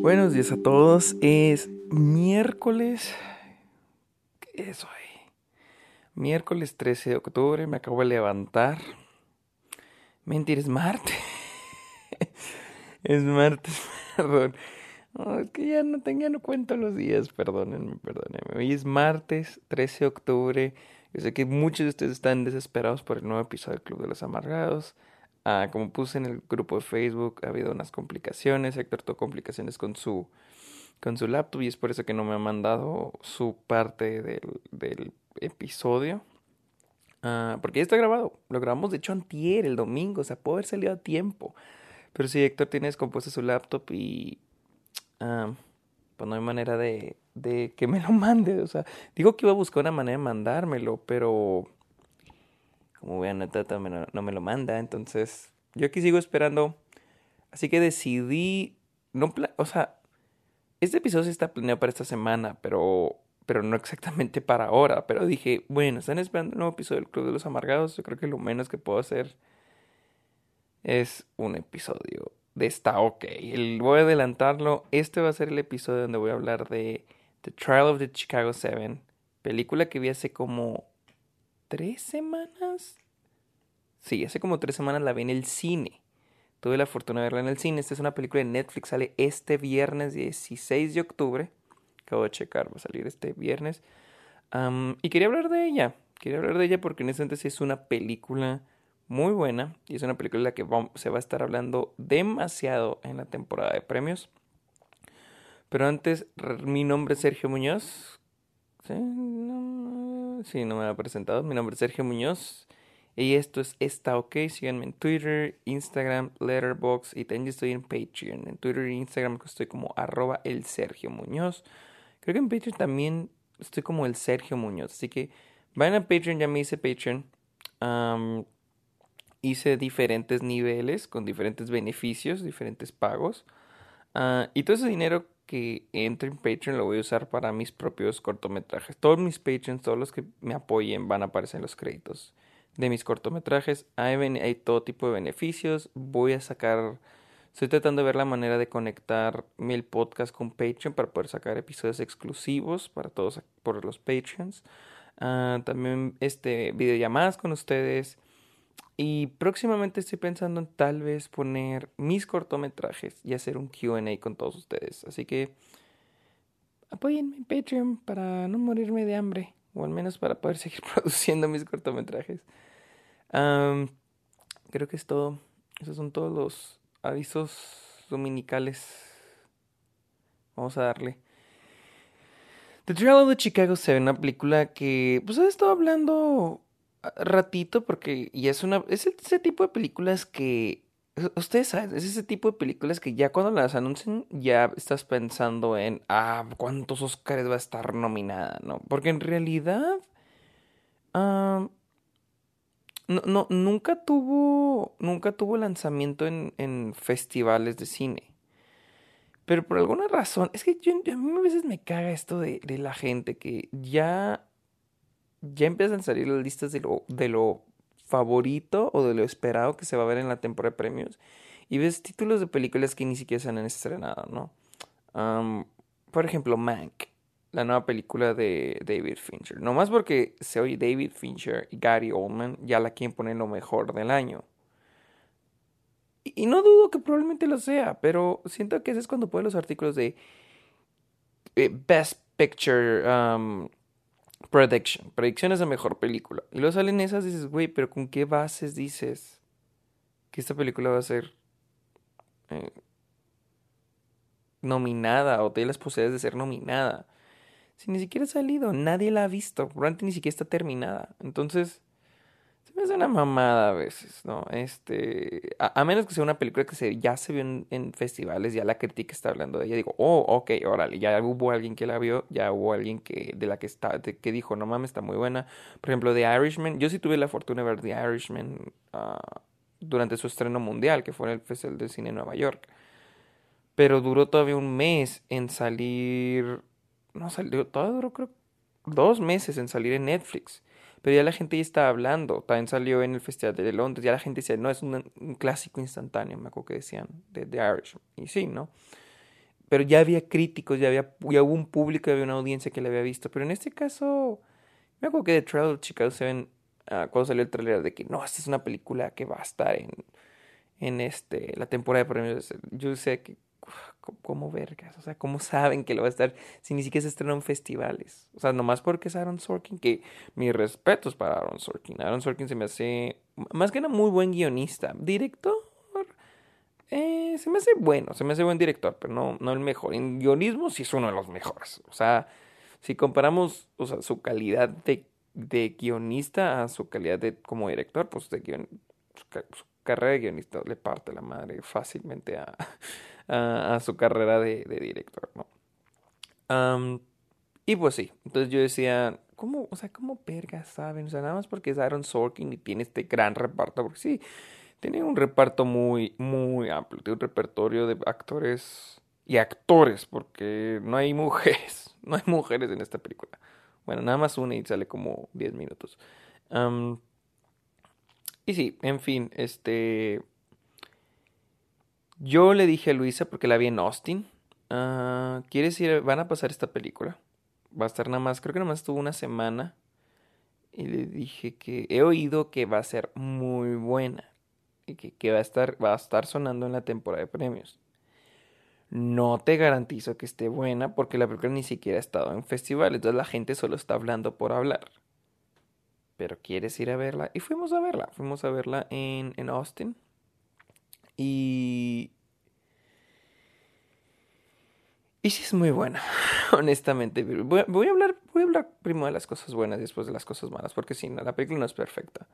Buenos días a todos. Es miércoles. ¿Qué es hoy? Miércoles 13 de octubre. Me acabo de levantar. Mentir, es martes. es martes, perdón. es que ya no, ya no cuento los días, perdónenme, perdónenme. Hoy es martes 13 de octubre. Yo sé que muchos de ustedes están desesperados por el nuevo episodio del Club de los Amargados. Ah, como puse en el grupo de Facebook, ha habido unas complicaciones. Héctor tuvo complicaciones con su, con su laptop y es por eso que no me ha mandado su parte del, del episodio. Ah, porque ya está grabado. Lo grabamos de hecho antier, el domingo. O sea, puede haber salido a tiempo. Pero si Héctor tiene descompuesto su laptop y... Ah, pues no hay manera de, de que me lo mande. O sea, digo que iba a buscar una manera de mandármelo, pero como vean, Tata no me lo manda. Entonces, yo aquí sigo esperando. Así que decidí. No o sea, este episodio sí está planeado para esta semana, pero, pero no exactamente para ahora. Pero dije, bueno, están esperando un nuevo episodio del Club de los Amargados. Yo creo que lo menos que puedo hacer es un episodio de esta OK. Voy a adelantarlo. Este va a ser el episodio donde voy a hablar de The Trial of the Chicago Seven. Película que vi hace como tres semanas. Sí, hace como tres semanas la vi en el cine. Tuve la fortuna de verla en el cine. Esta es una película de Netflix. Sale este viernes 16 de octubre. Acabo de checar, va a salir este viernes. y quería hablar de ella. Quería hablar de ella porque en ese entonces es una película muy buena. Y es una película de la que se va a estar hablando demasiado en la temporada de premios. Pero antes, mi nombre es Sergio Muñoz. ¿Sí? Sí, no me ha presentado. Mi nombre es Sergio Muñoz. Y esto es Está OK. Síganme en Twitter, Instagram, Letterboxd y también estoy en Patreon. En Twitter e Instagram estoy como arroba el Sergio Muñoz. Creo que en Patreon también estoy como el Sergio Muñoz. Así que vayan a Patreon, ya me hice Patreon. hice diferentes niveles con diferentes beneficios, diferentes pagos. Ah, y todo ese dinero que entre en Patreon lo voy a usar para mis propios cortometrajes. Todos mis Patreons, todos los que me apoyen van a aparecer en los créditos de mis cortometrajes. Hay, todo tipo de beneficios. Voy a sacar... Estoy tratando de ver la manera de conectar el podcast con Patreon para poder sacar episodios exclusivos para todos por los Patreons. Ah, también este videollamadas con ustedes. Y próximamente estoy pensando en tal vez poner mis cortometrajes y hacer un QA con todos ustedes. Así que apóyenme en Patreon para no morirme de hambre. O al menos para poder seguir produciendo mis cortometrajes. creo que es todo. Esos son todos los avisos dominicales. Vamos a darle. The Trial of the Chicago 7, una película que pues he estado hablando ratito porque ya es una es ese tipo de películas que ustedes saben, es ese tipo de películas que ya cuando las anuncian ya estás pensando en ah, cuántos Oscars va a estar nominada, ¿no? Porque en realidad no, no, nunca tuvo nunca tuvo lanzamiento en, en festivales de cine. Pero por alguna razón, es que yo, a mí a veces me caga esto de, de la gente que ya ya empiezan a salir las listas de lo, de lo favorito o de lo esperado que se va a ver en la temporada de premios. Y ves títulos de películas que ni siquiera se han estrenado, ¿no? por ejemplo, Mank, la nueva película de David Fincher. No más porque se oye David Fincher y Gary Oldman, ya la quieren poner lo mejor del año. Y, no dudo que probablemente lo sea, pero siento que ese es cuando ponen los artículos de eh, Best Picture, Prediction. Prediction es la mejor película. Y luego salen esas y dices, güey, pero ¿con qué bases dices que esta película va a ser eh, nominada o tiene las posibilidades de ser nominada? Si ni siquiera ha salido, nadie la ha visto, probablemente ni siquiera está terminada. Entonces, es una mamada a veces, ¿no? Este, a, menos que sea una película que se, ya se vio en, festivales, ya la crítica está hablando de ella, digo, oh, ok, órale, ya hubo alguien que la vio, ya hubo alguien que, de la que está, que dijo, no mames, está muy buena. Por ejemplo, The Irishman, yo sí tuve la fortuna de ver The Irishman uh, durante su estreno mundial, que fue en el Festival de Cine en Nueva York. Pero duró todavía un mes en salir, no salió, todavía duró creo dos meses en salir en Netflix. Pero ya la gente ya está hablando. También salió en el Festival de Londres. Ya la gente dice, no, es un, clásico instantáneo, me acuerdo que decían, de The Irish. Y sí, ¿no? pero ya había críticos, ya, había, ya hubo un público, ya había una audiencia que la había visto. Pero en este caso, me acuerdo que The Trail of Chicago 7, uh, cuando salió el trailer de que no, esta es una película que va a estar en, en este, la temporada de premios, yo sé que ¿Cómo vergas? O sea, ¿cómo saben que lo va a estar si ni siquiera se estrena en festivales? O sea, nomás porque es Aaron Sorkin, que mis respetos para Aaron Sorkin. Aaron Sorkin se me hace, más que nada, muy buen guionista. Director, eh, se me hace bueno, se me hace buen director, pero no, no el mejor. En guionismo sí es uno de los mejores. O sea, si comparamos o sea, su calidad de, de guionista a su calidad de como director, pues su carrera de guionista le parte la madre fácilmente a a, su carrera de, director, ¿no? y pues sí, entonces yo decía, ¿cómo, o sea, cómo vergas saben? O sea, nada más porque es Aaron Sorkin y tiene este gran reparto, porque sí, tiene un reparto muy, muy amplio, tiene un repertorio de actores y actores, porque no hay mujeres, no hay mujeres en esta película. Bueno, nada más una y sale como 10 minutos. y sí, en fin, este... Yo le dije a Luisa, porque la vi en Austin, uh, ¿quieres ir? Van a pasar esta película. Va a estar nada más, creo que nada más estuvo una semana. Y le dije que he oído que va a ser muy buena. Y que, va, a estar, va a estar sonando en la temporada de premios. No te garantizo que esté buena porque la película ni siquiera ha estado en festivales. Entonces la gente solo está hablando por hablar. Pero quieres ir a verla. Y fuimos a verla. Fuimos a verla en, en Austin. Y... Sí es muy buena, honestamente. Voy, a hablar, voy a hablar primero de las cosas buenas y después de las cosas malas, porque sí, la película no es perfecta.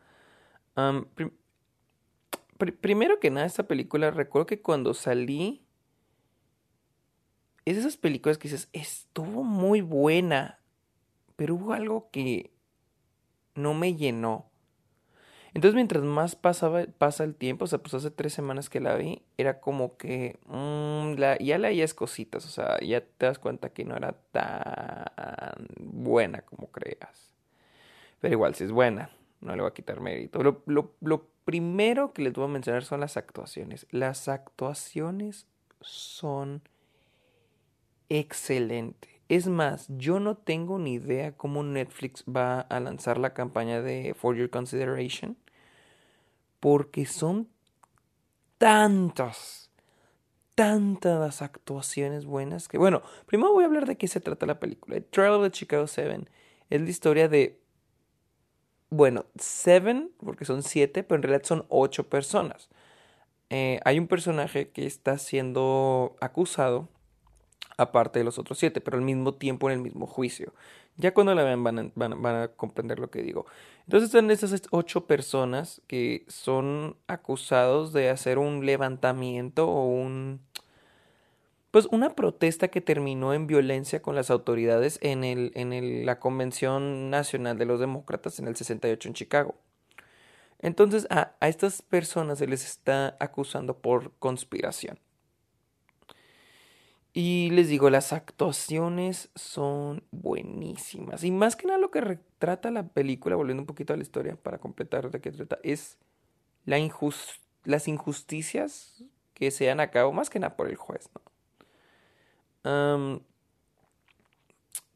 primero que nada, esta película, recuerdo que cuando salí, es de esas películas que dices, estuvo muy buena, pero hubo algo que no me llenó. Entonces, mientras más pasaba, pasa el tiempo, o sea, pues hace tres semanas que la vi, era como que mm, la, ya leías cositas, o sea, ya te das cuenta que no era tan buena como creas. Pero igual, si es buena, no le voy a quitar mérito. Lo, lo, primero que les voy a mencionar son las actuaciones. Las actuaciones son excelentes. Es más, yo no tengo ni idea cómo Netflix va a lanzar la campaña de For Your Consideration porque son tantas, tantas actuaciones buenas que, bueno, primero voy a hablar de qué se trata la película. Trial of the Chicago Seven es la historia de, bueno, Seven, porque son siete, pero en realidad son ocho personas. Eh, hay un personaje que está siendo acusado, aparte de los otros siete, pero al mismo tiempo en el mismo juicio. Ya cuando la vean van a, van, a, comprender lo que digo. Entonces están esas ocho personas que son acusados de hacer un levantamiento o un... Pues una protesta que terminó en violencia con las autoridades en, el, en el, la Convención Nacional de los Demócratas en el 68 en Chicago. Entonces a, a estas personas se les está acusando por conspiración. Y les digo, las actuaciones son buenísimas. Y más que nada lo que retrata la película, volviendo un poquito a la historia para completar de qué trata, es la las injusticias que se han a cabo, más que nada por el juez, ¿no?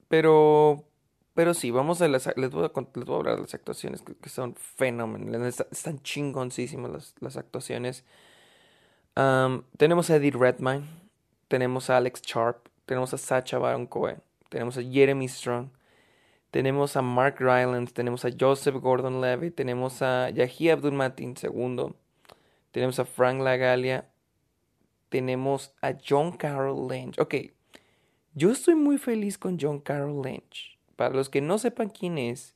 pero, pero sí, vamos a las, les voy a, les voy a hablar de las actuaciones que, son fenomenales, están chingoncísimas las, las actuaciones. tenemos a Eddie Redmayne tenemos a Alex Sharp, tenemos a Sacha Baron Cohen, tenemos a Jeremy Strong, tenemos a Mark Rylance, tenemos a Joseph Gordon-Levitt, tenemos a Yahi Abdul-Mateen II, tenemos a Frank Lagalia, tenemos a John Carroll Lynch. Ok, yo estoy muy feliz con John Carroll Lynch. Para los que no sepan quién es,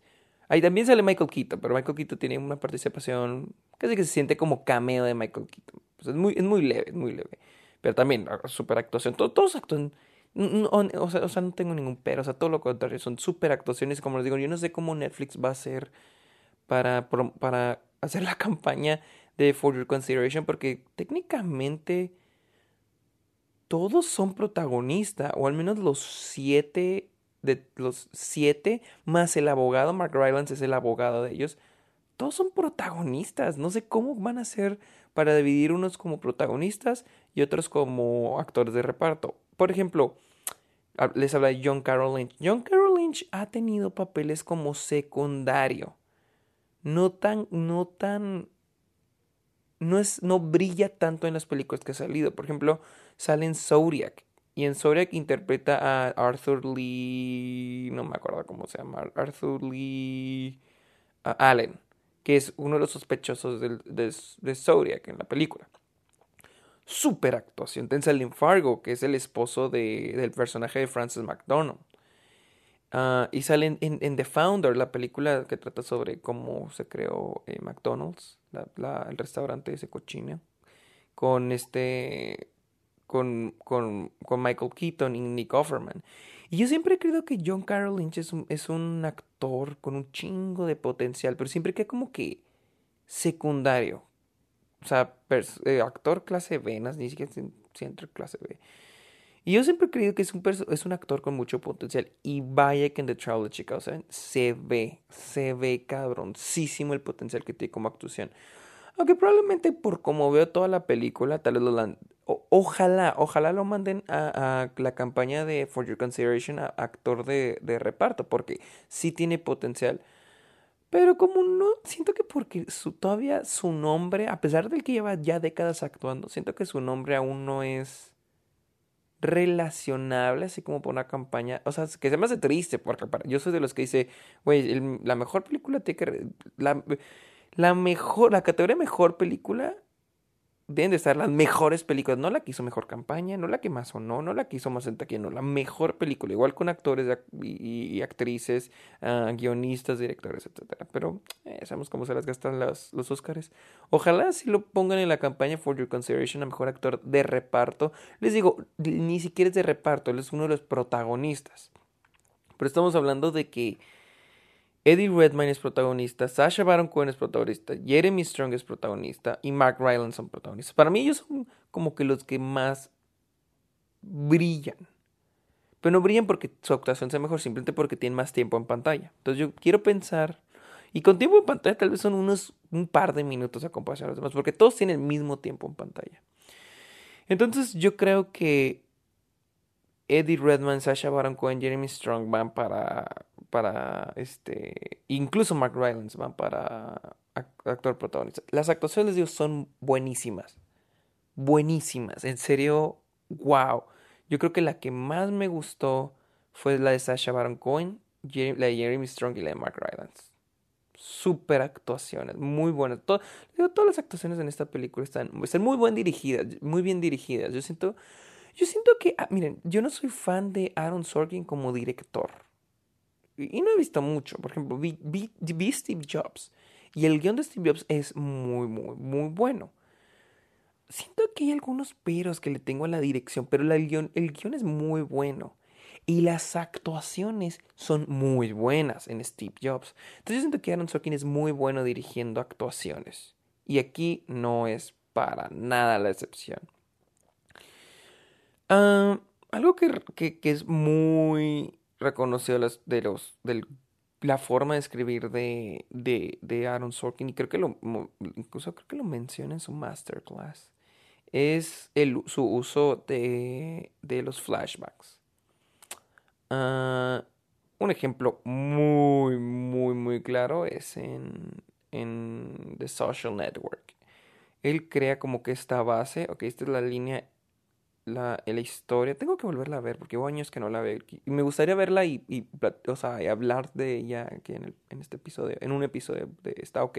ahí también sale Michael Keaton, pero Michael Keaton tiene una participación casi que se siente como cameo de Michael Keaton. Pues es, muy, es muy leve, es muy leve. Pero también, ah, super actuación. Todos, actúan. o, sea, o, sea, no tengo ningún pero. O sea, todo lo contrario. Son super actuaciones. Como les digo, yo no sé cómo Netflix va a hacer para, para hacer la campaña de For Your Consideration. Porque técnicamente todos son protagonistas. O al menos los siete. De los siete. Más el abogado. Mark Rylance es el abogado de ellos. Todos son protagonistas. No sé cómo van a ser para dividir unos como protagonistas y otros como actores de reparto. Por ejemplo, les habla de John Carroll Lynch. John Carroll Lynch ha tenido papeles como secundario. No tan, no tan, no es, no brilla tanto en las películas que ha salido. Por ejemplo, sale en Zodiac. Y en Zodiac interpreta a Arthur Lee, no me acuerdo cómo se llama, Arthur Lee Allen, que es uno de los sospechosos de, de, Zodiac en la película. Super actuación. Ten Fargo, que es el esposo de, del personaje de Francis McDonald. Ah, y sale en, The Founder, la película que trata sobre cómo se creó eh, McDonald's, el restaurante ese cochino, con este con, con, con, Michael Keaton y Nick Offerman. Y yo siempre he creído que John Carroll Lynch es un, es un actor con un chingo de potencial, pero siempre que como que secundario. O sea, eh, actor clase B, ni siquiera siempre clase B. Y yo siempre he creído que es un, es un actor con mucho potencial. Y vaya que en The Trial of Chicago se ve, se ve cabroncísimo el potencial que tiene como actuación. Aunque probablemente por como veo toda la película, tal vez lo ojalá, ojalá lo manden a, la campaña de For Your Consideration a actor de, de, reparto, porque sí tiene potencial. Pero como no, siento que porque su, todavía su nombre, a pesar de que lleva ya décadas actuando, siento que su nombre aún no es relacionable, así como por una campaña, o sea, que se me hace triste, porque yo soy de los que dice, güey, la mejor película tiene que... La, la mejor, la categoría mejor película deben de estar las mejores películas, no la que hizo mejor campaña, no la que más sonó, no la que hizo más taquilla, no, la mejor película, igual con actores y, actrices, ah, guionistas, directores, etcétera. Pero eh, sabemos cómo se las gastan los, los Oscars. Ojalá si lo pongan en la campaña For Your Consideration a mejor actor de reparto. Les digo, ni siquiera es de reparto, él es uno de los protagonistas. Pero estamos hablando de que Eddie Redmayne es protagonista, Sasha Baron Cohen es protagonista, Jeremy Strong es protagonista y Mark Rylance son protagonistas. Para mí ellos son como que los que más brillan. Pero no brillan porque su actuación sea mejor, simplemente porque tienen más tiempo en pantalla. Entonces yo quiero pensar, y con tiempo en pantalla tal vez son unos un par de minutos a comparación a los demás, porque todos tienen el mismo tiempo en pantalla. Entonces yo creo que Eddie Redmayne, Sasha Baron Cohen, Jeremy Strong van para para este incluso Mark Rylance van para actor protagonista. Las actuaciones de son buenísimas. Buenísimas, en serio, wow. Yo creo que la que más me gustó fue la de Sasha Baron Cohen, la de Jeremy Strong y la de Mark Rylance. Super actuaciones, muy buenas. todas las actuaciones en esta película están, están muy bien dirigidas, muy bien dirigidas. Yo siento, yo siento que, ah, miren, yo no soy fan de Aaron Sorkin como director y no he visto mucho. Por ejemplo, vi, vi, Steve Jobs. Y el guion de Steve Jobs es muy, muy, muy bueno. Siento que hay algunos peros que le tengo a la dirección, pero el guion, el guion es muy bueno. Y las actuaciones son muy buenas en Steve Jobs. Entonces yo siento que Aaron Sorkin es muy bueno dirigiendo actuaciones. Y aquí no es para nada la excepción. Ah, algo que, que, es muy reconoció las, de los, de la forma de escribir de, de, de, Aaron Sorkin, y creo que lo, incluso creo que lo menciona en su masterclass, es su uso de, de los flashbacks. Ah, un ejemplo muy, muy, muy claro es en, en The Social Network. Él crea como que esta base, ok, esta es la línea la, la, historia. Tengo que volverla a ver porque hubo años que no la veo. Y me gustaría verla y, y, o sea, hablar de ella aquí en, este episodio, en un episodio de Está OK.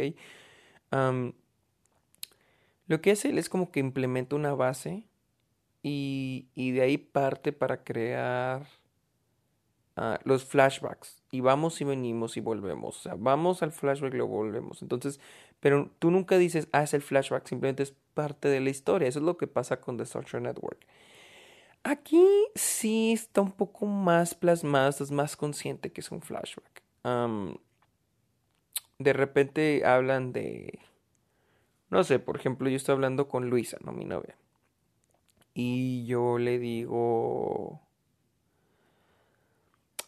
lo que hace él es como que implementa una base y, y de ahí parte para crear uh, los flashbacks. Y vamos y venimos y volvemos. O sea, vamos al flashback y lo volvemos. Entonces, pero tú nunca dices, ah, es el flashback, simplemente es parte de la historia. Eso es lo que pasa con The Social Network. Aquí sí está un poco más plasmado, estás más consciente que es un flashback. de repente hablan de, no sé, por ejemplo, yo estoy hablando con Luisa, ¿no? Mi novia. Y yo le digo,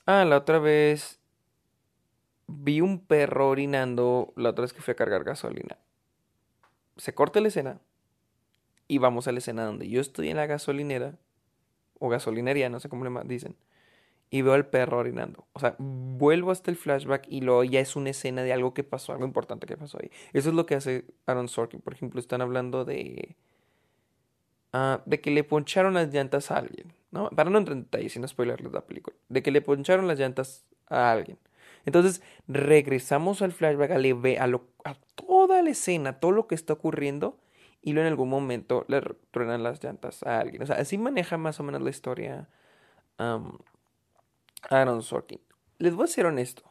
ah, la otra vez vi un perro orinando la otra vez que fui a cargar gasolina. Se corta la escena y vamos a la escena donde yo estoy en la gasolinera, o gasolinería, no sé cómo le dicen, y veo al perro orinando. O sea, vuelvo hasta el flashback y luego ya es una escena de algo que pasó, algo importante que pasó ahí. Eso es lo que hace Aaron Sorkin. Por ejemplo, están hablando de. Ah, de que le poncharon las llantas a alguien. ¿no? Para no entrar en detalles, sin spoilerles la película. De que le poncharon las llantas a alguien. Entonces, regresamos al flashback, a, a, lo, a toda la escena, todo lo que está ocurriendo. Y luego en algún momento le truenan las llantas a alguien. O sea, así maneja más o menos la historia. Aaron Sorkin. Les voy a ser honesto.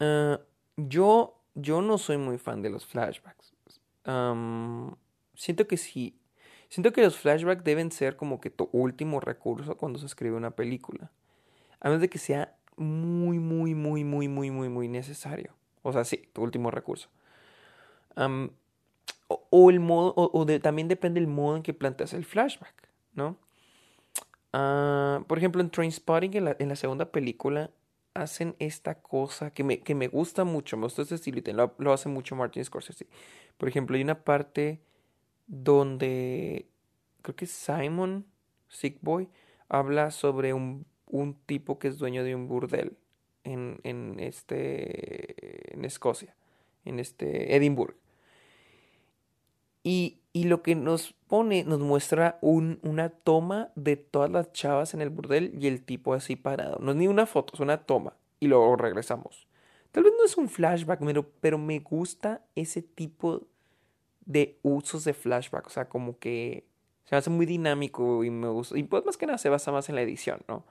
Ah, yo, yo no soy muy fan de los flashbacks. siento que sí. Siento que los flashbacks deben ser como que tu último recurso cuando se escribe una película. A menos de que sea muy, muy, muy, muy, muy, muy, muy necesario. O sea, sí, tu último recurso. o, el modo, o, también depende del modo en que planteas el flashback, ¿no? Ah, por ejemplo, en Trainspotting, en la, en la segunda película, hacen esta cosa que me, que me gusta mucho, me gusta este estilo y lo, lo, hace mucho Martin Scorsese. Por ejemplo, hay una parte donde creo que Simon, Sick Boy, habla sobre un, un tipo que es dueño de un burdel en, en, este, en Escocia, en este Edimburgo. Y, y lo que nos pone, nos muestra un, una toma de todas las chavas en el burdel y el tipo así parado. No es ni una foto, es una toma. Y luego regresamos. Tal vez no es un flashback, pero, pero me gusta ese tipo de usos de flashback. O sea, como que se hace muy dinámico y me gusta. Y pues más que nada se basa más en la edición, ¿no?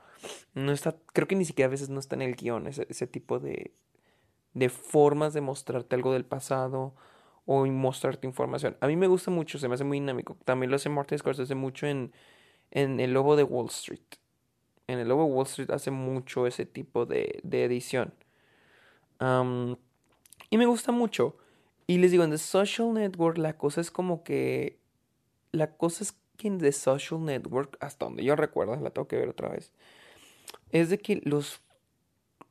No está, creo que ni siquiera a veces no está en el guion ese, ese tipo de, de formas de mostrarte algo del pasado o mostrarte información. A mí me gusta mucho, se me hace muy dinámico. También lo hace Martin Scorsese mucho en, en El Lobo de Wall Street. En El Lobo de Wall Street hace mucho ese tipo de, de edición. y me gusta mucho. Y les digo, en The Social Network la cosa es como que... La cosa es que en The Social Network, hasta donde yo recuerdo, la tengo que ver otra vez, es de que los,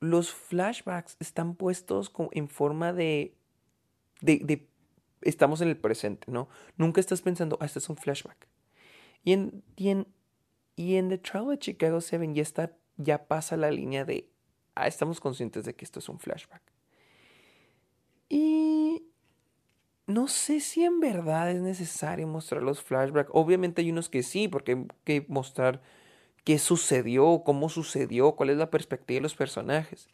los flashbacks están puestos en forma de, de, estamos en el presente, ¿no? Nunca estás pensando, ah, este es un flashback. Y en, y en, y en The Trial de Chicago 7 ya está, ya pasa la línea de, ah, estamos conscientes de que esto es un flashback. Y no sé si en verdad es necesario mostrar los flashbacks. Obviamente hay unos que sí, porque hay que mostrar qué sucedió, cómo sucedió, cuál es la perspectiva de los personajes.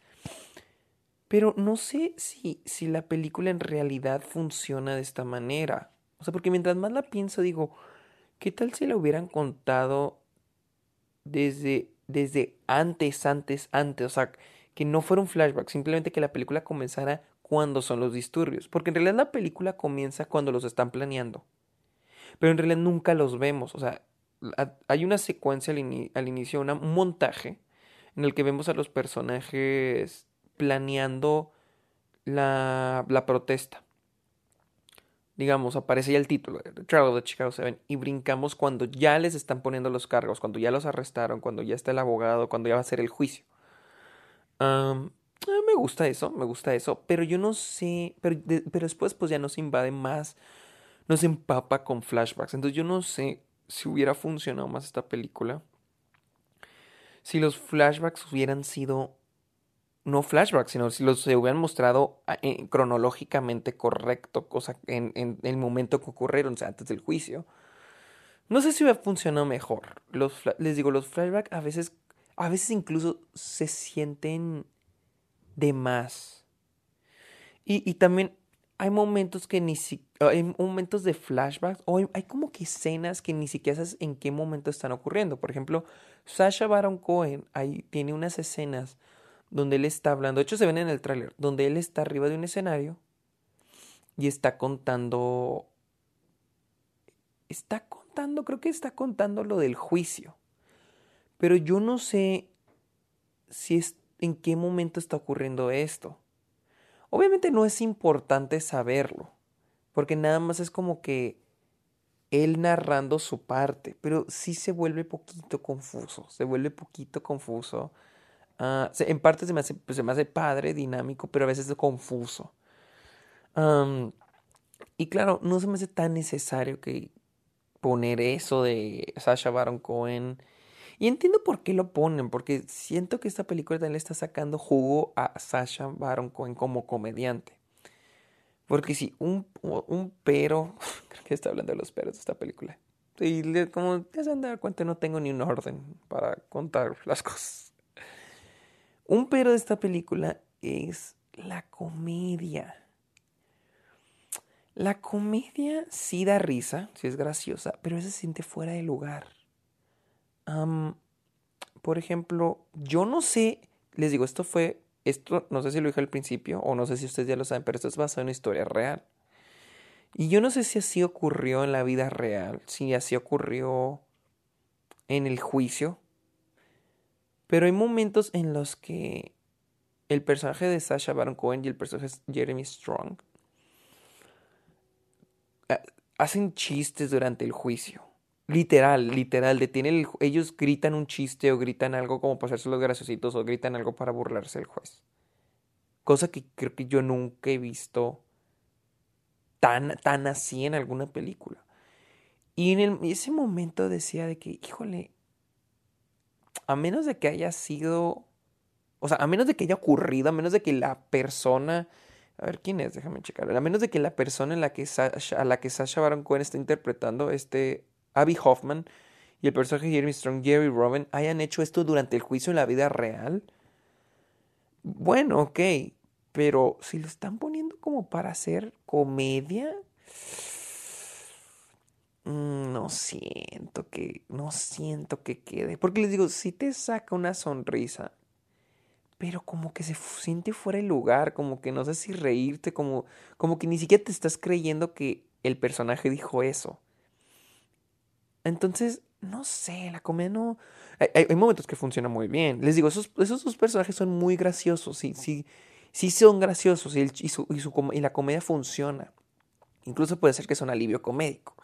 Pero no sé si, si la película en realidad funciona de esta manera. O sea, porque mientras más la pienso, digo, ¿qué tal si la hubieran contado desde, desde antes, antes, antes? O sea, que no fuera un flashback, simplemente que la película comenzara cuando son los disturbios. Porque en realidad la película comienza cuando los están planeando. Pero en realidad nunca los vemos. O sea, hay una secuencia al, inicio, un montaje, en el que vemos a los personajes planeando la, protesta. Digamos, aparece ya el título, The Trial of the Chicago Seven, y brincamos cuando ya les están poniendo los cargos, cuando ya los arrestaron, cuando ya está el abogado, cuando ya va a ser el juicio. me gusta eso, me gusta eso, pero yo no sé, pero, pero después pues ya nos invade más, nos empapa con flashbacks, entonces yo no sé si hubiera funcionado más esta película si los flashbacks hubieran sido no flashbacks, sino si los se hubieran mostrado ah, cronológicamente correcto, cosa en, en, el momento que ocurrieron, o sea, antes del juicio. No sé si hubiera funcionado mejor. Los, les digo, los flashbacks a veces, a veces incluso se sienten de más. Y, y también hay momentos que ni siquiera, hay momentos de flashbacks, o hay, hay, como que escenas que ni siquiera sabes en qué momento están ocurriendo. Por ejemplo, Sasha Baron Cohen ahí tiene unas escenas donde él está hablando, de hecho se ven en el tráiler, donde él está arriba de un escenario y está contando, está contando, creo que está contando lo del juicio, pero yo no sé si es, en qué momento está ocurriendo esto. Obviamente no es importante saberlo, porque nada más es como que él narrando su parte, pero sí se vuelve poquito confuso, se vuelve poquito confuso Ah, en parte se me, hace, pues, se me hace padre, dinámico, pero a veces es confuso. y claro, no se me hace tan necesario que, poner eso de Sasha Baron Cohen. Y entiendo por qué lo ponen, porque siento que esta película también le está sacando jugo a Sasha Baron Cohen como comediante. Porque si un, un pero, creo que está hablando de los peros de esta película. Y como te han dado cuenta, no tengo ni un orden para contar las cosas. Un pero de esta película es la comedia. La comedia sí da risa, sí es graciosa, pero se siente fuera de lugar. Por ejemplo, yo no sé, les digo, esto fue, esto no sé si lo dije al principio o no sé si ustedes ya lo saben, pero esto es basado en una historia real. Y yo no sé si así ocurrió en la vida real, si así ocurrió en el juicio, pero hay momentos en los que el personaje de Sasha Baron Cohen y el personaje de Jeremy Strong hacen chistes durante el juicio. Literal, literal, detienen ellos gritan un chiste o gritan algo como para hacerse los graciositos o gritan algo para burlarse del juez. Cosa que creo que yo nunca he visto tan, tan así en alguna película. Y en ese momento decía de que, híjole, a menos de que haya sido, o sea, a menos de que haya ocurrido, a menos de que la persona a ver, ¿quién es? Déjame checar. A menos de que la persona en la que Sasha, a la que Sasha Baron Cohen está interpretando, este Abby Hoffman y el personaje Jeremy Strong, Jerry Robin, hayan hecho esto durante el juicio en la vida real. Bueno, ok. Pero si lo están poniendo como para hacer comedia, mm, no siento que, no siento que quede. Porque les digo, si te saca una sonrisa, pero como que se siente fuera de lugar, como que no sé si reírte, como, como que ni siquiera te estás creyendo que el personaje dijo eso. Entonces, no sé, la comedia no... Hay, momentos que funciona muy bien. Les digo, esos, esos dos personajes son muy graciosos, sí, sí, sí son graciosos y, la comedia funciona. Incluso puede ser que es un alivio comédico.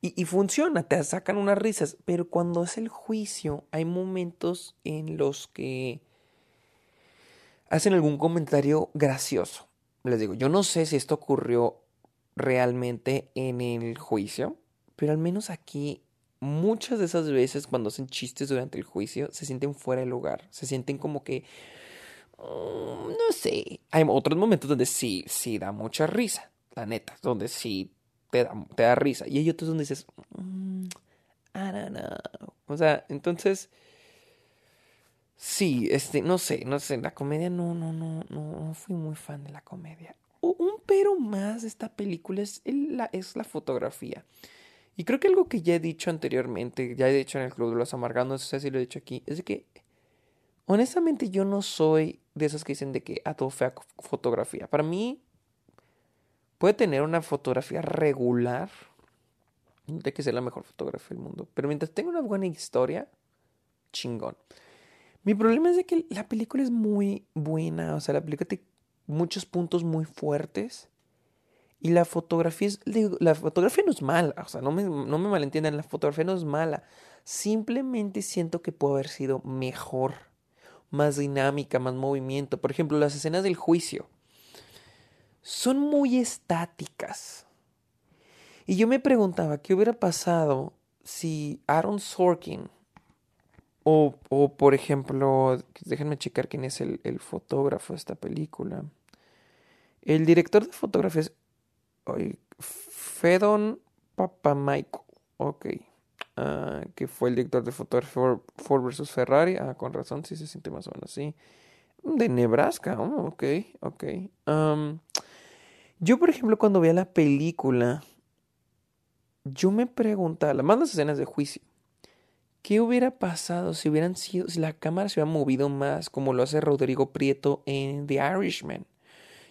Y, y, funciona, te sacan unas risas, pero cuando es el juicio hay momentos en los que hacen algún comentario gracioso. Les digo, yo no sé si esto ocurrió realmente en el juicio, pero al menos aquí muchas de esas veces cuando hacen chistes durante el juicio se sienten fuera de lugar, se sienten como que mm, no sé, hay otros momentos donde sí, sí da mucha risa, la neta, donde sí te da, te da risa y hay otros donde dices, mm, I don't know. O sea, entonces Sí, este, no sé, no sé, la comedia no, no, no, no, fui muy fan de la comedia. Un pero más de esta película es la, es la fotografía. Y creo que algo que ya he dicho anteriormente, ya he dicho en el Club de los Amargados, no sé si lo he dicho aquí, es que honestamente yo no soy de esos que dicen de que a todo fea fotografía. Para mí puede tener una fotografía regular, no tiene que ser la mejor fotografía del mundo, pero mientras tenga una buena historia, chingón. Mi problema es de que la película es muy buena, o sea, la película tiene muchos puntos muy fuertes. Y la fotografía es, la fotografía no es mala, o sea, no me, no me malentiendan, la fotografía no es mala. Simplemente siento que puede haber sido mejor, más dinámica, más movimiento. Por ejemplo, las escenas del juicio son muy estáticas. Y yo me preguntaba, ¿qué hubiera pasado si Aaron Sorkin o, o, por ejemplo, déjenme checar quién es el, el, fotógrafo de esta película. El director de fotografía es Fedon Papamichael. Ok. Uh, que fue el director de fotografía Ford vs Ferrari. Ah, con razón, sí se siente más o menos así. De Nebraska. Oh, ok, ok. Yo, por ejemplo, cuando veía la película, yo me preguntaba, más las escenas de juicio. ¿Qué hubiera pasado si hubieran sido, si la cámara se hubiera movido más como lo hace Rodrigo Prieto en The Irishman?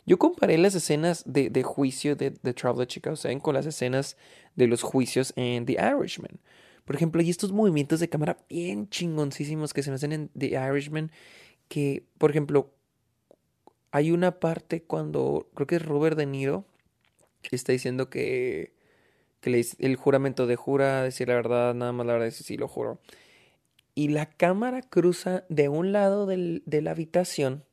Yo comparé las escenas de, juicio de, The Travel de Chicago 7 con las escenas de los juicios en The Irishman. Por ejemplo, hay estos movimientos de cámara bien chingoncísimos que se me hacen en The Irishman. Que, por ejemplo, hay una parte cuando creo que es Robert De Niro está diciendo que el juramento de jura, decir la verdad, nada más la verdad, decir sí, lo juro. Y la cámara cruza de un lado de la habitación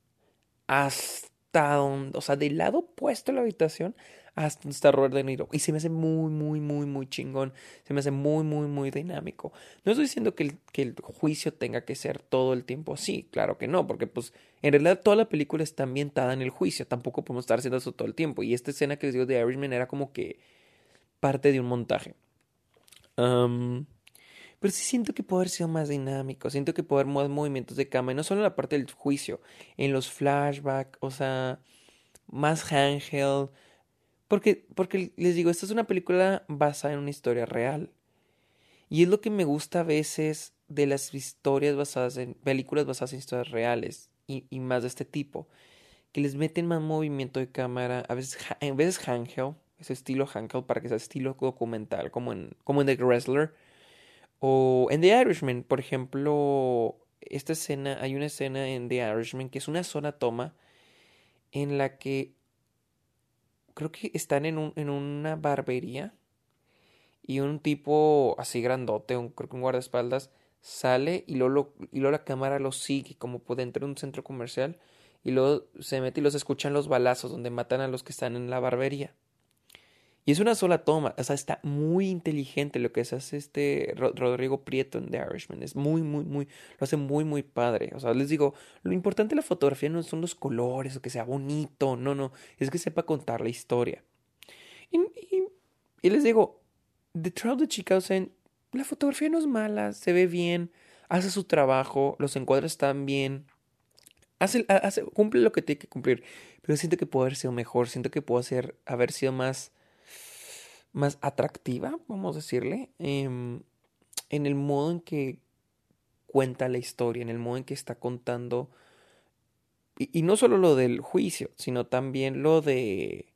hasta donde, o sea, del lado opuesto de la habitación hasta está Robert De Niro. Y se me hace muy, muy, muy, muy chingón. Se me hace muy, muy, muy dinámico. No estoy diciendo que el, que el juicio tenga que ser todo el tiempo así. Claro que no, porque pues en realidad toda la película está ambientada en el juicio. Tampoco podemos estar haciendo eso todo el tiempo. Y esta escena que les digo de Irishman era como que parte de un montaje. Pero sí siento que puede haber sido más dinámico, siento que puede haber más movimientos de cámara, y no solo en la parte del juicio, en los flashbacks, o sea, más handheld, porque, porque les digo, esta es una película basada en una historia real. Y es lo que me gusta a veces de las historias basadas en películas basadas en historias reales y, y más de este tipo, que les meten más movimiento de cámara, a veces, en veces handheld, ese estilo handheld para que sea estilo documental, como en, como en The Wrestler, o en The Irishman, por ejemplo, esta escena, hay una escena en The Irishman que es una sola toma en la que creo que están en, un, en una barbería y un tipo así grandote, un, creo que un guardaespaldas, sale y luego, y luego la cámara lo sigue como por dentro de un centro comercial y luego se mete y los escuchan los balazos donde matan a los que están en la barbería. Y es una sola toma, o sea, está muy inteligente lo que se hace este Rodrigo Prieto en The Irishman. Es muy, muy, muy, lo hace muy, muy padre. O sea, les digo, lo importante de la fotografía no son los colores o que sea bonito, no, no, es que sepa contar la historia. Y, les digo, The Trout de Chicausen, la fotografía no es mala, se ve bien, hace su trabajo, los encuadres están bien. Hace, hace, cumple lo que tiene que cumplir, pero siento que puede haber sido mejor, siento que puede ser, haber sido más más atractiva, vamos a decirle, em, en el modo en que cuenta la historia, en el modo en que está contando, y, no solo lo del juicio, sino también lo de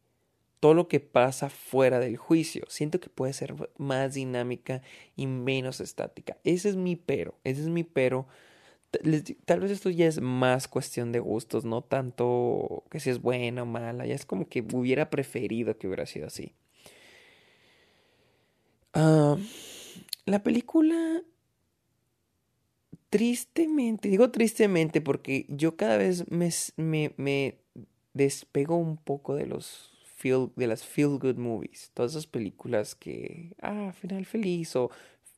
todo lo que pasa fuera del juicio. Siento que puede ser más dinámica y menos estática. Ese es mi pero, ese es mi pero. Tal vez esto ya es más cuestión de gustos, no tanto que si es buena o mala, ya es como que hubiera preferido que hubiera sido así. Ah, la película, tristemente, digo tristemente porque yo cada vez me, me, me despego un poco de los feel, de las feel good movies, todas esas películas que, ah, final feliz o,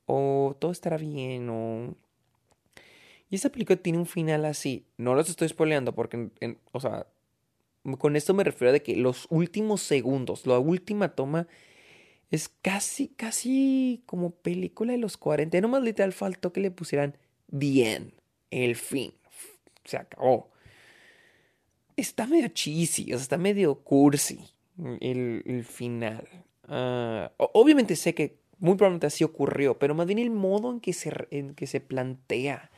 o todo estará bien o... Y esta película tiene un final así, no los estoy spoileando porque, o sea, con esto me refiero a de que los últimos segundos, la última toma es casi, casi como película de los 40. Nomás literal faltó que le pusieran bien, el fin. Se acabó. Está medio cheesy, o sea, está medio cursi el, final. Ah, obviamente sé que muy probablemente así ocurrió, pero más bien el modo en que se, en que se plantea.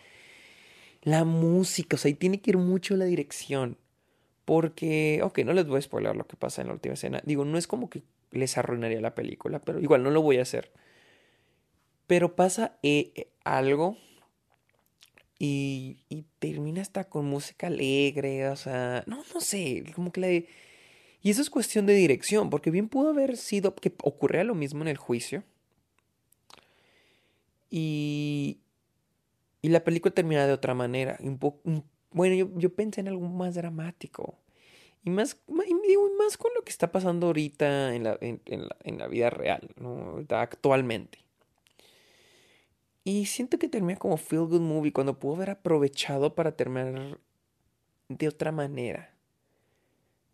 La música, o sea, ahí tiene que ir mucho la dirección. Porque, ok, no les voy a spoiler lo que pasa en la última escena. Digo, no es como que les arruinaría la película, pero igual no lo voy a hacer. Pero pasa eh, algo y, termina hasta con música alegre, o sea, no, no sé, como que la... Y eso es cuestión de dirección, porque bien pudo haber sido que ocurriera lo mismo en el juicio. Y, y la película termina de otra manera. Un bueno, yo, yo pensé en algo más dramático. Y más, más con lo que está pasando ahorita en la, en, la, en la vida real, ¿no? actualmente. Y siento que termina como Feel Good Movie cuando pudo haber aprovechado para terminar de otra manera.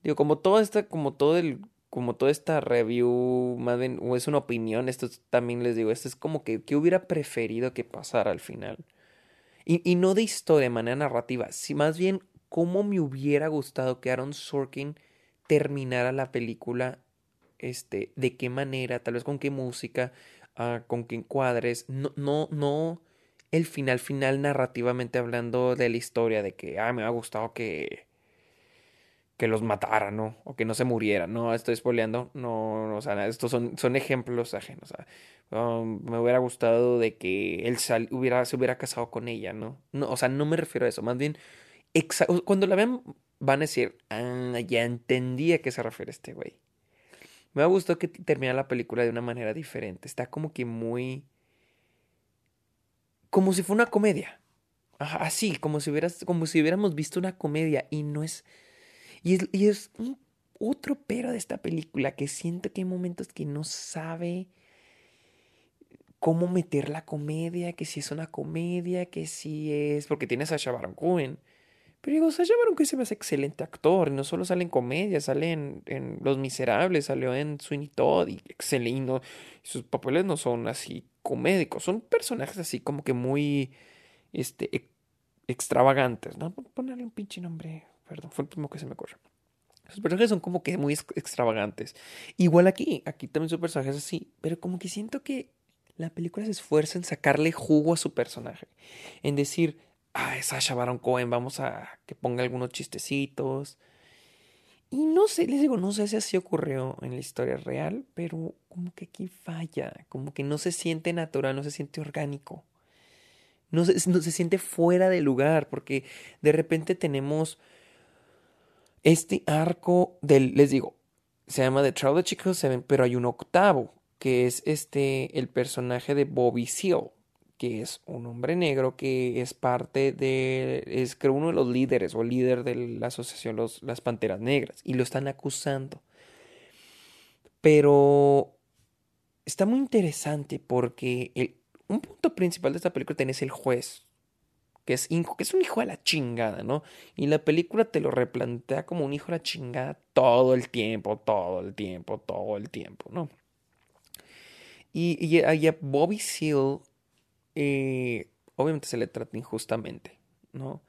Digo, como todo esta, como todo el, como toda esta review, más bien, o es una opinión, esto también les digo, esto es como que, que hubiera preferido que pasara al final. Y, y no de historia, de manera narrativa, si más bien cómo me hubiera gustado que Aaron Sorkin terminara la película, este, de qué manera, tal vez con qué música, uh, con qué encuadres, no, no, no el final final narrativamente hablando de la historia de que, ah, me ha gustado que que los matara, ¿no? O que no se muriera, ¿no? Estoy spoileando, no, o sea, estos son, son ejemplos ajenos. Um, me hubiera gustado de que él hubiera, se hubiera casado con ella, ¿no? ¿no? O sea, no me refiero a eso, más bien cuando la vean, van a decir, ah, ya entendí a qué se refiere este güey. Me gustado que termina la película de una manera diferente. Está como que muy. Como si fuera una comedia. así, como si, hubieras, como si hubiéramos visto una comedia. Y no es. Y es, otro pero de esta película, que siento que hay momentos que no sabe cómo meter la comedia, que si es una comedia, que si es... Porque tiene a Sacha Baron Cohen. Pero digo, Sacha Baron Cohen se me hace excelente actor. No solo sale en comedia, sale en, Los Miserables, salió en Sweeney Todd y excelente. Sus papeles no son así comédicos, son personajes así como que muy este, e, extravagantes. ¿no? Ponerle un pinche nombre, perdón, fue el último que se me ocurrió. Sus personajes son como que muy extravagantes. Igual aquí, aquí también son personajes así, pero como que siento que la película se esfuerza en sacarle jugo a su personaje. En decir, ah, Sasha Baron Cohen, vamos a que ponga algunos chistecitos. Y no sé, les digo, no sé si así ocurrió en la historia real, pero como que aquí falla, como que no se siente natural, no se siente orgánico. No se, no se siente fuera de lugar, porque de repente tenemos este arco del, les digo, se llama The Trial of Chicago Seven, pero hay un octavo, que es este, el personaje de Bobby Seal, que es un hombre negro que es parte de, es creo uno de los líderes o líder de la asociación los, Las Panteras Negras, y lo están acusando. Pero está muy interesante porque el, un punto principal de esta película tenés el juez, que es, que es un hijo de la chingada, ¿no? Y la película te lo replantea como un hijo de la chingada todo el tiempo, todo el tiempo, todo el tiempo, ¿no? Y, y, a Bobby Seal, eh, obviamente se le trata injustamente, ¿no?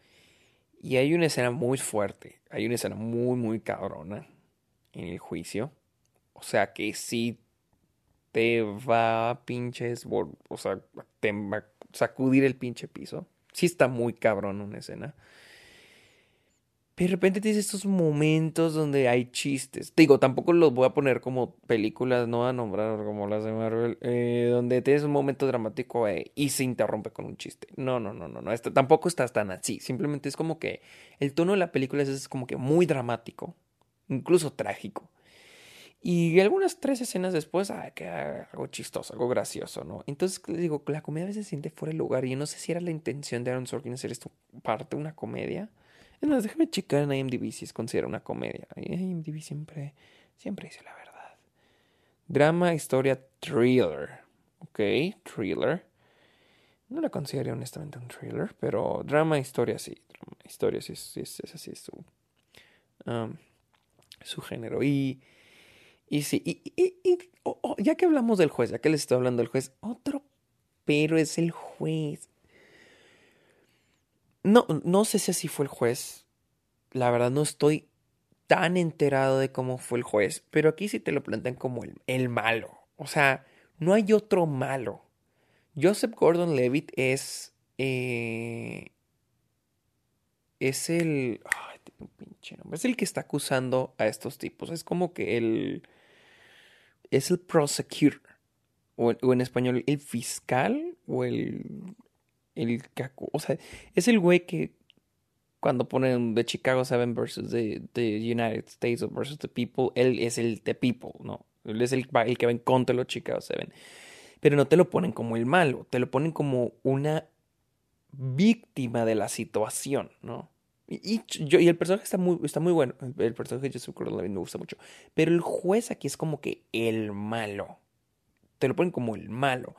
Y hay una escena muy fuerte, hay una escena muy, muy cabrona en el juicio. O sea que sí te va a pinches, o sea, te va a sacudir el pinche piso. Sí está muy cabrón una escena de repente tienes estos momentos donde hay chistes. Digo, tampoco los voy a poner como películas, no a nombrar como las de Marvel, eh, donde tienes un momento dramático eh, y se interrumpe con un chiste. No, no, no, no, no. Esto, tampoco estás tan así. Simplemente es como que el tono de la película es, como que muy dramático, incluso trágico. Y algunas tres escenas después, ah, que algo chistoso, algo gracioso, ¿no? Entonces, digo, la comedia a veces se siente fuera de lugar. Y yo no sé si era la intención de Aaron Sorkin hacer esto parte de una comedia no, déjame checar en IMDb si es considerada una comedia. IMDb siempre, siempre dice la verdad. Drama, historia, thriller. Ok, thriller. No la considero honestamente un thriller, pero drama, historia sí. Drama, historia sí, es así su, um, su género. Y, y sí, y, ya que hablamos del juez, ya que les estoy hablando del juez, otro pero es el juez. No, no sé si así fue el juez. La verdad no estoy tan enterado de cómo fue el juez. Pero aquí sí te lo plantean como el, el malo. O sea, no hay otro malo. Joseph Gordon Levitt es. Eh, es el. Ay, un pinche nombre. Es el que está acusando a estos tipos. Es como que el. Es el prosecutor. O en español, el fiscal. O el el o sea, es el güey que cuando ponen The Chicago Seven versus the, United States versus the People, él es el The People, ¿no? Él es el, el que va en contra de los Chicago Seven. Pero no te lo ponen como el malo, te lo ponen como una víctima de la situación, ¿no? Y, yo, y el personaje está muy, está muy bueno. El, personaje de Joseph Gordon me gusta mucho. Pero el juez aquí es como que el malo. Te lo ponen como el malo.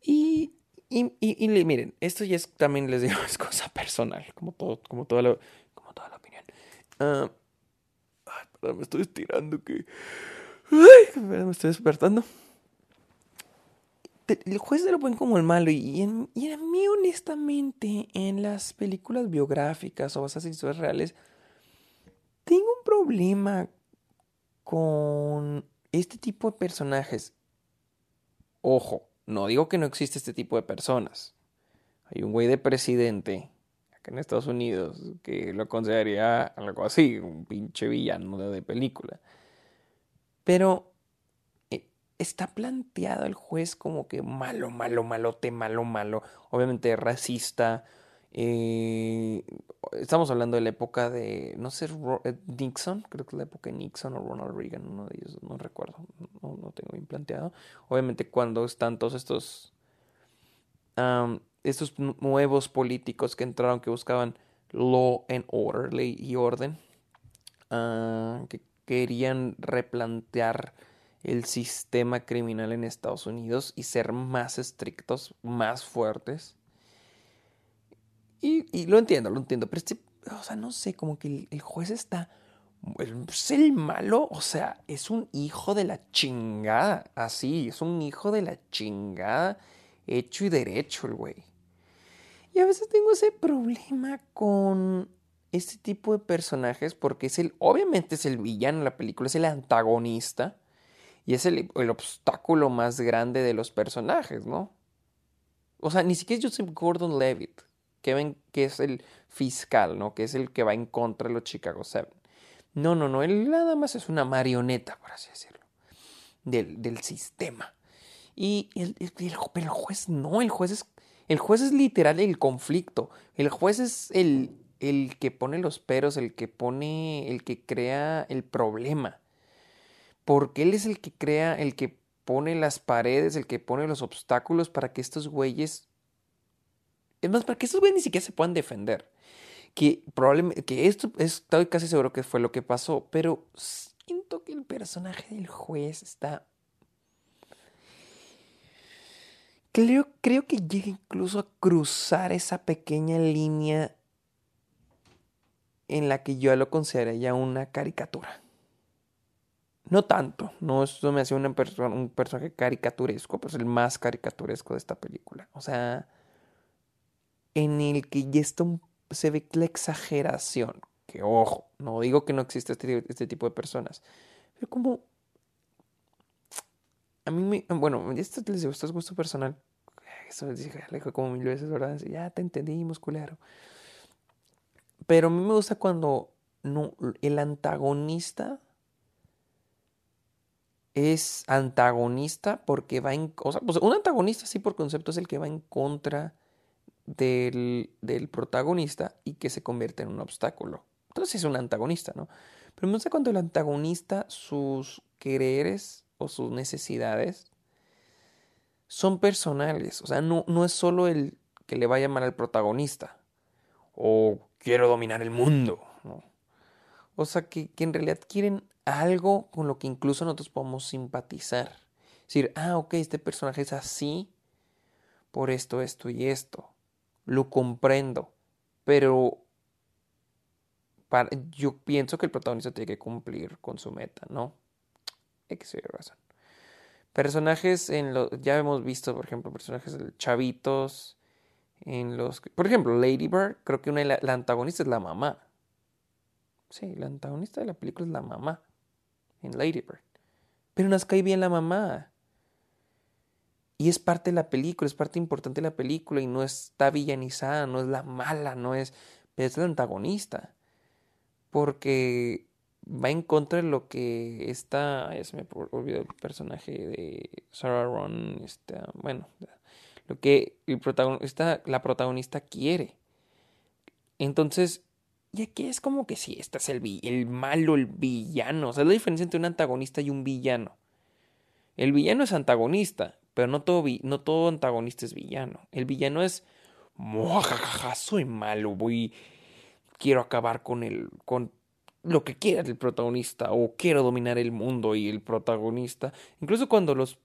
Y y, y, miren, esto ya es también les digo, es cosa personal, como todo, como toda la, como toda la opinión. Uh, ay, perdón, me estoy estirando que. Ay, me estoy despertando. El juez se lo ponen como el malo. Y, en, y a mí, honestamente, en las películas biográficas o esas historias reales, tengo un problema con este tipo de personajes. Ojo, no digo que no existe este tipo de personas. Hay un güey de presidente acá en Estados Unidos que lo consideraría algo así, un pinche villano de película. Pero eh, está planteado el juez como que malo, malo, malote, malo, malo. Obviamente racista, eh, estamos hablando de la época de, no sé, eh, Nixon, creo que es la época de Nixon o Ronald Reagan, uno de ellos, no recuerdo, no, no tengo bien planteado. Obviamente cuando están todos estos, estos nuevos políticos que entraron, que buscaban law and order, ley y orden, ah, que, querían replantear el sistema criminal en Estados Unidos y ser más estrictos, más fuertes. Y, lo entiendo, lo entiendo, pero este, o sea, no sé, como que el, juez está, es el malo, o sea, es un hijo de la chingada, así, es un hijo de la chingada, hecho y derecho el güey. Y a veces tengo ese problema con este tipo de personajes porque es el, obviamente es el villano en la película, es el antagonista y es el, el obstáculo más grande de los personajes, ¿no? O sea, ni siquiera es Joseph Gordon Levitt, que, que es el fiscal, ¿no? Que es el que va en contra de los Chicago Seven. No, no, no, él nada más es una marioneta, por así decirlo, del, del sistema. Y el, el, el juez no, el juez es, el juez es literal el conflicto. El juez es el, el que pone los peros, el que pone, el que crea el problema. Porque él es el que crea, el que pone las paredes, el que pone los obstáculos para que estos güeyes. Es más, para que estos güeyes ni siquiera se puedan defender. Que probablemente. Que esto estoy casi seguro que fue lo que pasó. Pero siento que el personaje del juez está. Creo, creo que llega incluso a cruzar esa pequeña línea en la que yo lo consideraría una caricatura. No tanto, no eso me hace una un personaje caricaturesco, pero es el más caricaturesco de esta película. O sea, en el que ya esto se ve la exageración. Que ojo, no digo que no existe este, este tipo de personas, pero como a mí me, bueno, esto les gusta, es gusto personal. Eso les dije, como mil veces, ¿verdad? Ya te entendimos, culero. Pero a mí me gusta cuando el antagonista es antagonista porque va en... O sea, pues un antagonista sí por concepto es el que va en contra del, protagonista y que se convierte en un obstáculo. Entonces es un antagonista, ¿no? Pero me gusta cuando el antagonista, sus quereres o sus necesidades son personales. O sea, no, no es solo el que le va a llamar al protagonista o quiero dominar el mundo. O sea, que, que, en realidad quieren algo con lo que incluso nosotros podemos simpatizar. Es decir, ah, ok, este personaje es así por esto, esto y esto. Lo comprendo. Pero yo pienso que el protagonista tiene que cumplir con su meta, ¿no? Ser razón. Personajes en los. Ya hemos visto, por ejemplo, personajes chavitos en los... Por ejemplo, Lady Bird, creo que una, la, la antagonista es la mamá. Sí, la antagonista de la película es la mamá en Lady Bird. Pero nos cae bien la mamá. Y es parte de la película, es parte importante de la película y no está villanizada, no es la mala, no es... es la antagonista. Porque va en contra de lo que está... Ya se me olvidó el personaje de Sarah Ron, está, bueno, lo que el protagonista, la protagonista quiere. Entonces, y aquí es como que sí, este es el, el malo, el villano. O sea, es la diferencia entre un antagonista y un villano. El villano es antagonista, pero no todo, no todo antagonista es villano. El villano es, soy malo, voy, quiero acabar con el, con lo que quiera el protagonista, o quiero dominar el mundo y el protagonista. Incluso cuando los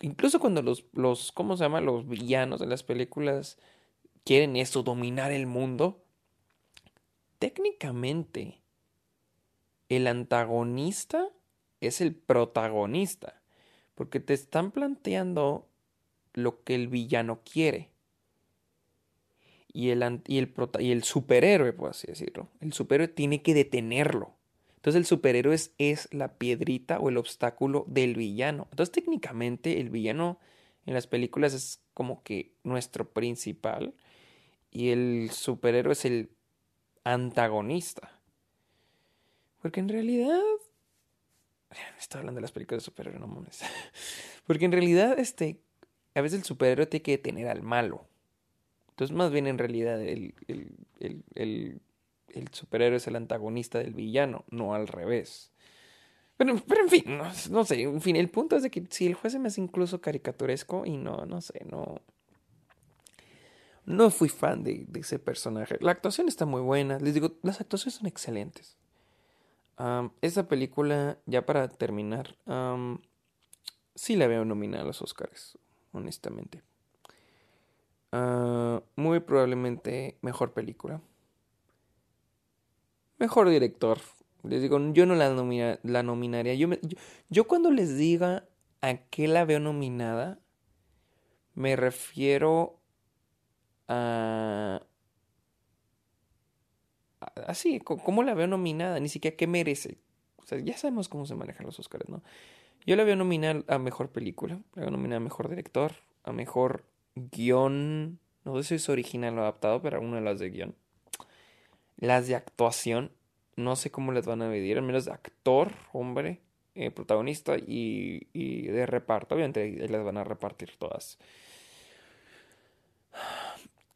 incluso cuando los, los, ¿cómo se llama? Los villanos de las películas quieren eso, dominar el mundo, técnicamente el antagonista es el protagonista, porque te están planteando lo que el villano quiere. Y el, y el, y el superhéroe, por así decirlo, el superhéroe tiene que detenerlo. Entonces el superhéroe es, la piedrita o el obstáculo del villano. Entonces técnicamente el villano en las películas es como que nuestro principal y el superhéroe es el antagonista. Porque en realidad... Estoy hablando de las películas de superhéroe, no mames. Porque en realidad, este, a veces el superhéroe tiene que detener al malo. Entonces, más bien en realidad el, el el superhéroe es el antagonista del villano, no al revés. Pero, pero en fin, no, sé, en fin, el punto es de que si el juez se me hace incluso caricaturesco y no, no sé, no... No fui fan de, ese personaje. La actuación está muy buena, les digo, las actuaciones son excelentes. Esa película, ya para terminar, sí la veo nominada a los Oscars, honestamente. Ah, muy probablemente mejor película. Mejor director. Les digo, yo no la, la nominaría. Yo, yo, cuando les diga a qué la veo nominada, me refiero a... Así, ¿cómo la veo nominada? Ni siquiera qué merece. Ya sabemos cómo se manejan los Oscars, ¿no? Yo la veo nominada a mejor película, la veo nominada a mejor director, a mejor guion. No sé si es original o adaptado, pero una de las de guion. Las de actuación, no sé cómo les van a medir, al menos actor, hombre, eh, protagonista y, y, de reparto. Obviamente las van a repartir todas.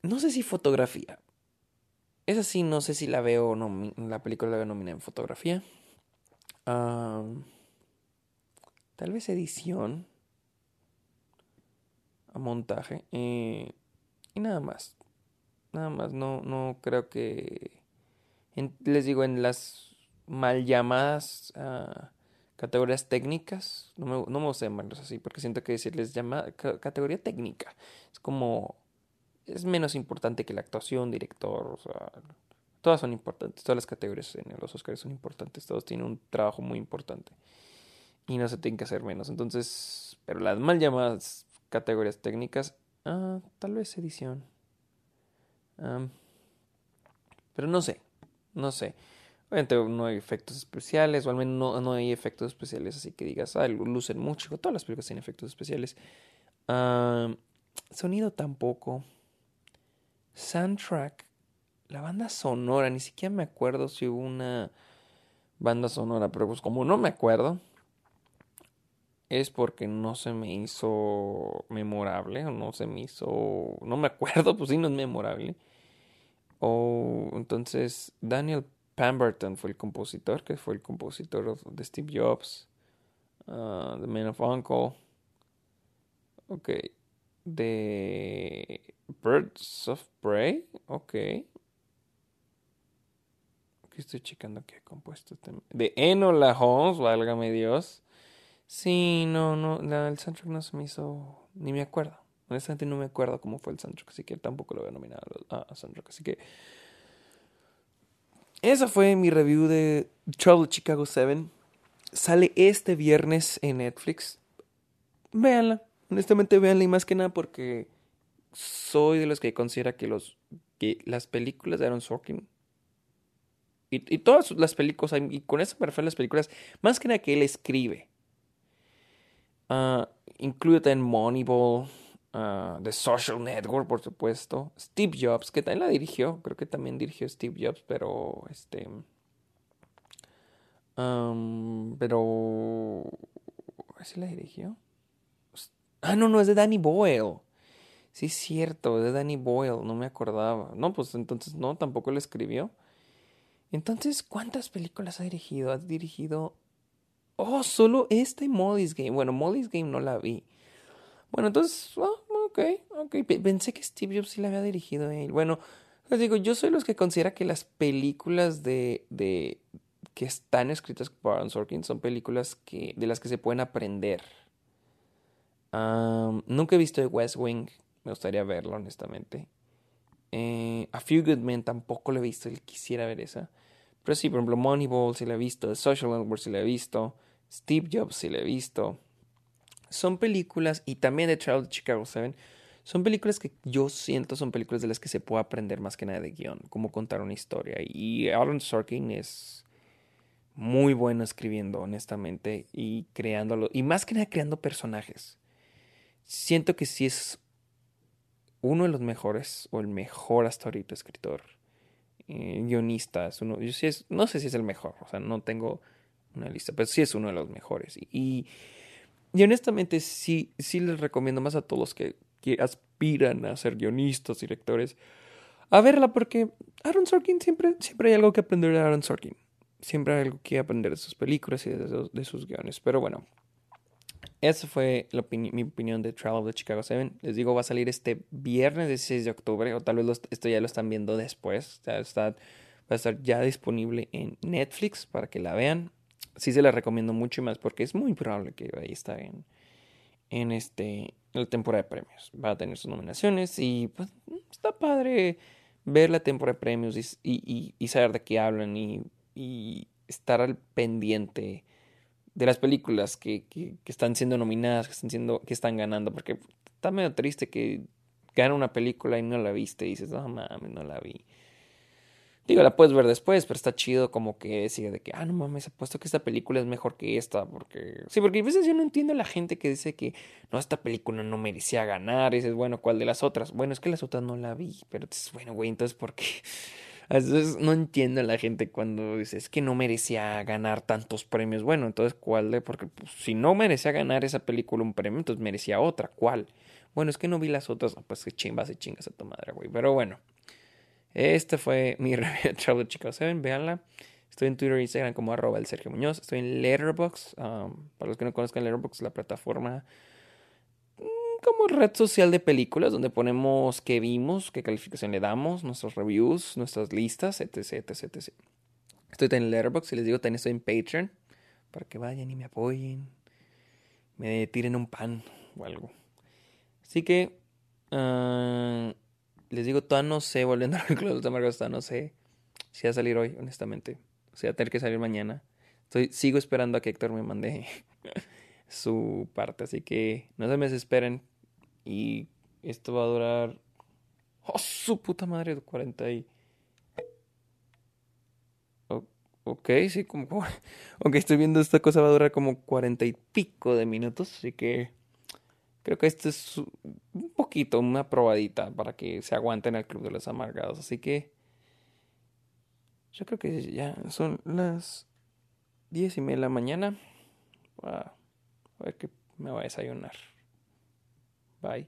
No sé si fotografía. Esa sí, no sé si la veo, no, la película la veo nominada en fotografía. tal vez edición. A montaje. Eh, y nada más. Nada más. No, no creo que. les digo, en las mal llamadas ah, categorías técnicas. No me, no me gusta llamarlos así. Porque siento que decirles llama categoría técnica. Es como es menos importante que la actuación, director, todas son importantes, todas las categorías en los Oscars son importantes, todos tienen un trabajo muy importante y no se tienen que hacer menos. Entonces, pero las mal llamadas categorías técnicas, ah, tal vez edición. pero no sé, no sé. Obviamente no hay efectos especiales, o al menos no, no hay efectos especiales, así que digas, ah, lucen mucho. Todas las películas tienen efectos especiales. sonido tampoco. Soundtrack, la banda sonora, ni siquiera me acuerdo si hubo una banda sonora, pero pues como no me acuerdo, es porque no se me hizo memorable, o no se me hizo, no me acuerdo, pues sí, no es memorable. O entonces Daniel Pemberton fue el compositor, que fue el compositor de Steve Jobs, The Man of Uncle. Ok, de Birds of Prey, ok. Aquí estoy checando qué compuesto este De Enola Holmes, válgame Dios. Sí, no, no, el soundtrack no se me hizo, ni me acuerdo. Honestamente no me acuerdo cómo fue el soundtrack, así que tampoco lo voy a nominar a, soundtrack. Así que esa fue mi review de Trouble Chicago 7. Sale este viernes en Netflix. Véanla honestamente véanla y más que nada porque soy de los que considera que los que las películas de Aaron Sorkin y, todas las películas, y con eso me refiero a las películas, más que nada que él escribe. Uh, incluye también Moneyball, uh, The Social Network, por supuesto. Steve Jobs, que también la dirigió, creo que también dirigió Steve Jobs, pero este. Pero. ¿Sí la dirigió? Ah, no, no, es de Danny Boyle. Sí, es cierto, es de Danny Boyle, no me acordaba. No, pues entonces no, tampoco lo escribió. Entonces, ¿cuántas películas ha dirigido? Ha dirigido. Oh, solo este Molly's Game. Bueno, Molly's Game no la vi. Bueno, entonces, oh, ok, ok. Pensé que Steve Jobs sí la había dirigido él. Bueno, les digo, yo soy los que considera que las películas de, de que están escritas por Aaron Sorkin son películas que, de las que se pueden aprender nunca he visto The West Wing. Me gustaría verlo, honestamente. Eh, a Few Good Men tampoco lo he visto. Quisiera ver esa. Pero sí, por ejemplo, Moneyball sí la he visto. Social Network sí la he visto. Steve Jobs sí la he visto. Son películas, y también The Child of Chicago 7, son películas que yo siento son películas de las que se puede aprender más que nada de guion, cómo contar una historia. Y Aaron Sorkin es muy bueno escribiendo, honestamente, y creándolo, y más que nada creando personajes siento que sí es uno de los mejores, o el mejor hasta ahorita escritor, eh, guionista. uno, yo sí es, no sé si es el mejor, o sea, no tengo una lista, pero sí es uno de los mejores. Y, y, honestamente sí, sí les recomiendo más a todos los que, aspiran a ser guionistas, directores, a verla porque Aaron Sorkin siempre, siempre hay algo que aprender de Aaron Sorkin. Siempre hay algo que aprender de sus películas y de sus guiones. Pero bueno, esa fue mi opinión de of the Chicago 7. Les digo, va a salir este viernes 16 de octubre, o tal vez esto ya lo están viendo después. O está, Va a estar ya disponible en Netflix para que la vean. Sí se la recomiendo mucho más porque es muy probable que ahí está en, en este la temporada de premios. Va a tener sus nominaciones y pues está padre ver la temporada de premios y, saber de qué hablan y, estar al pendiente de las películas que, que, están siendo nominadas, que están siendo, que están ganando, porque está medio triste que gana una película y no la viste y dices, no mames, no la vi. Digo, la puedes ver después, pero está chido como que decir de que, ah, no mames, apuesto que esta película es mejor que esta, porque... Sí, porque a veces yo no entiendo a la gente que dice que, no, esta película no merecía ganar, y dices, bueno, ¿cuál de las otras? Bueno, es que las otras no la vi, pero dices, bueno, güey, entonces, ¿por qué? Veces no entiendo a la gente cuando dice, es que no merecía ganar tantos premios. Bueno, entonces, ¿cuál de? Porque pues, si no merecía ganar esa película un premio, entonces merecía otra, ¿cuál? Bueno, es que no vi las otras, pues que chingas y chingas a tu madre, güey. Pero bueno. Este fue mi review de Travel Chicago 7. Véanla. Estoy en Twitter e Instagram como arroba el Sergio Muñoz. Estoy en Letterboxd. Um, para los que no conozcan Letterboxd, la plataforma como red social de películas donde ponemos qué vimos, qué calificación le damos, nuestros reviews, nuestras listas, etc, etc, etc. Estoy en Letterboxd y les digo, también estoy en Patreon para que vayan y me apoyen, me tiren un pan o algo. Así que... Uh, les digo, todavía no sé, volviendo a los Amargos, todavía no sé si va a salir hoy, honestamente. O sea, tener que salir mañana. Estoy, sigo esperando a que Héctor me mande su parte, así que no se me desesperen. Y esto va a durar. ¡Oh, su puta madre! 40 y. ok, sí, como. Ok, estoy viendo esta cosa va a durar como cuarenta y pico de minutos, así que. Creo que este es un poquito, una probadita para que se aguanten el Club de los Amargados. Así que yo creo que ya son las diez y media de la mañana. a ver que me voy a desayunar. Bye.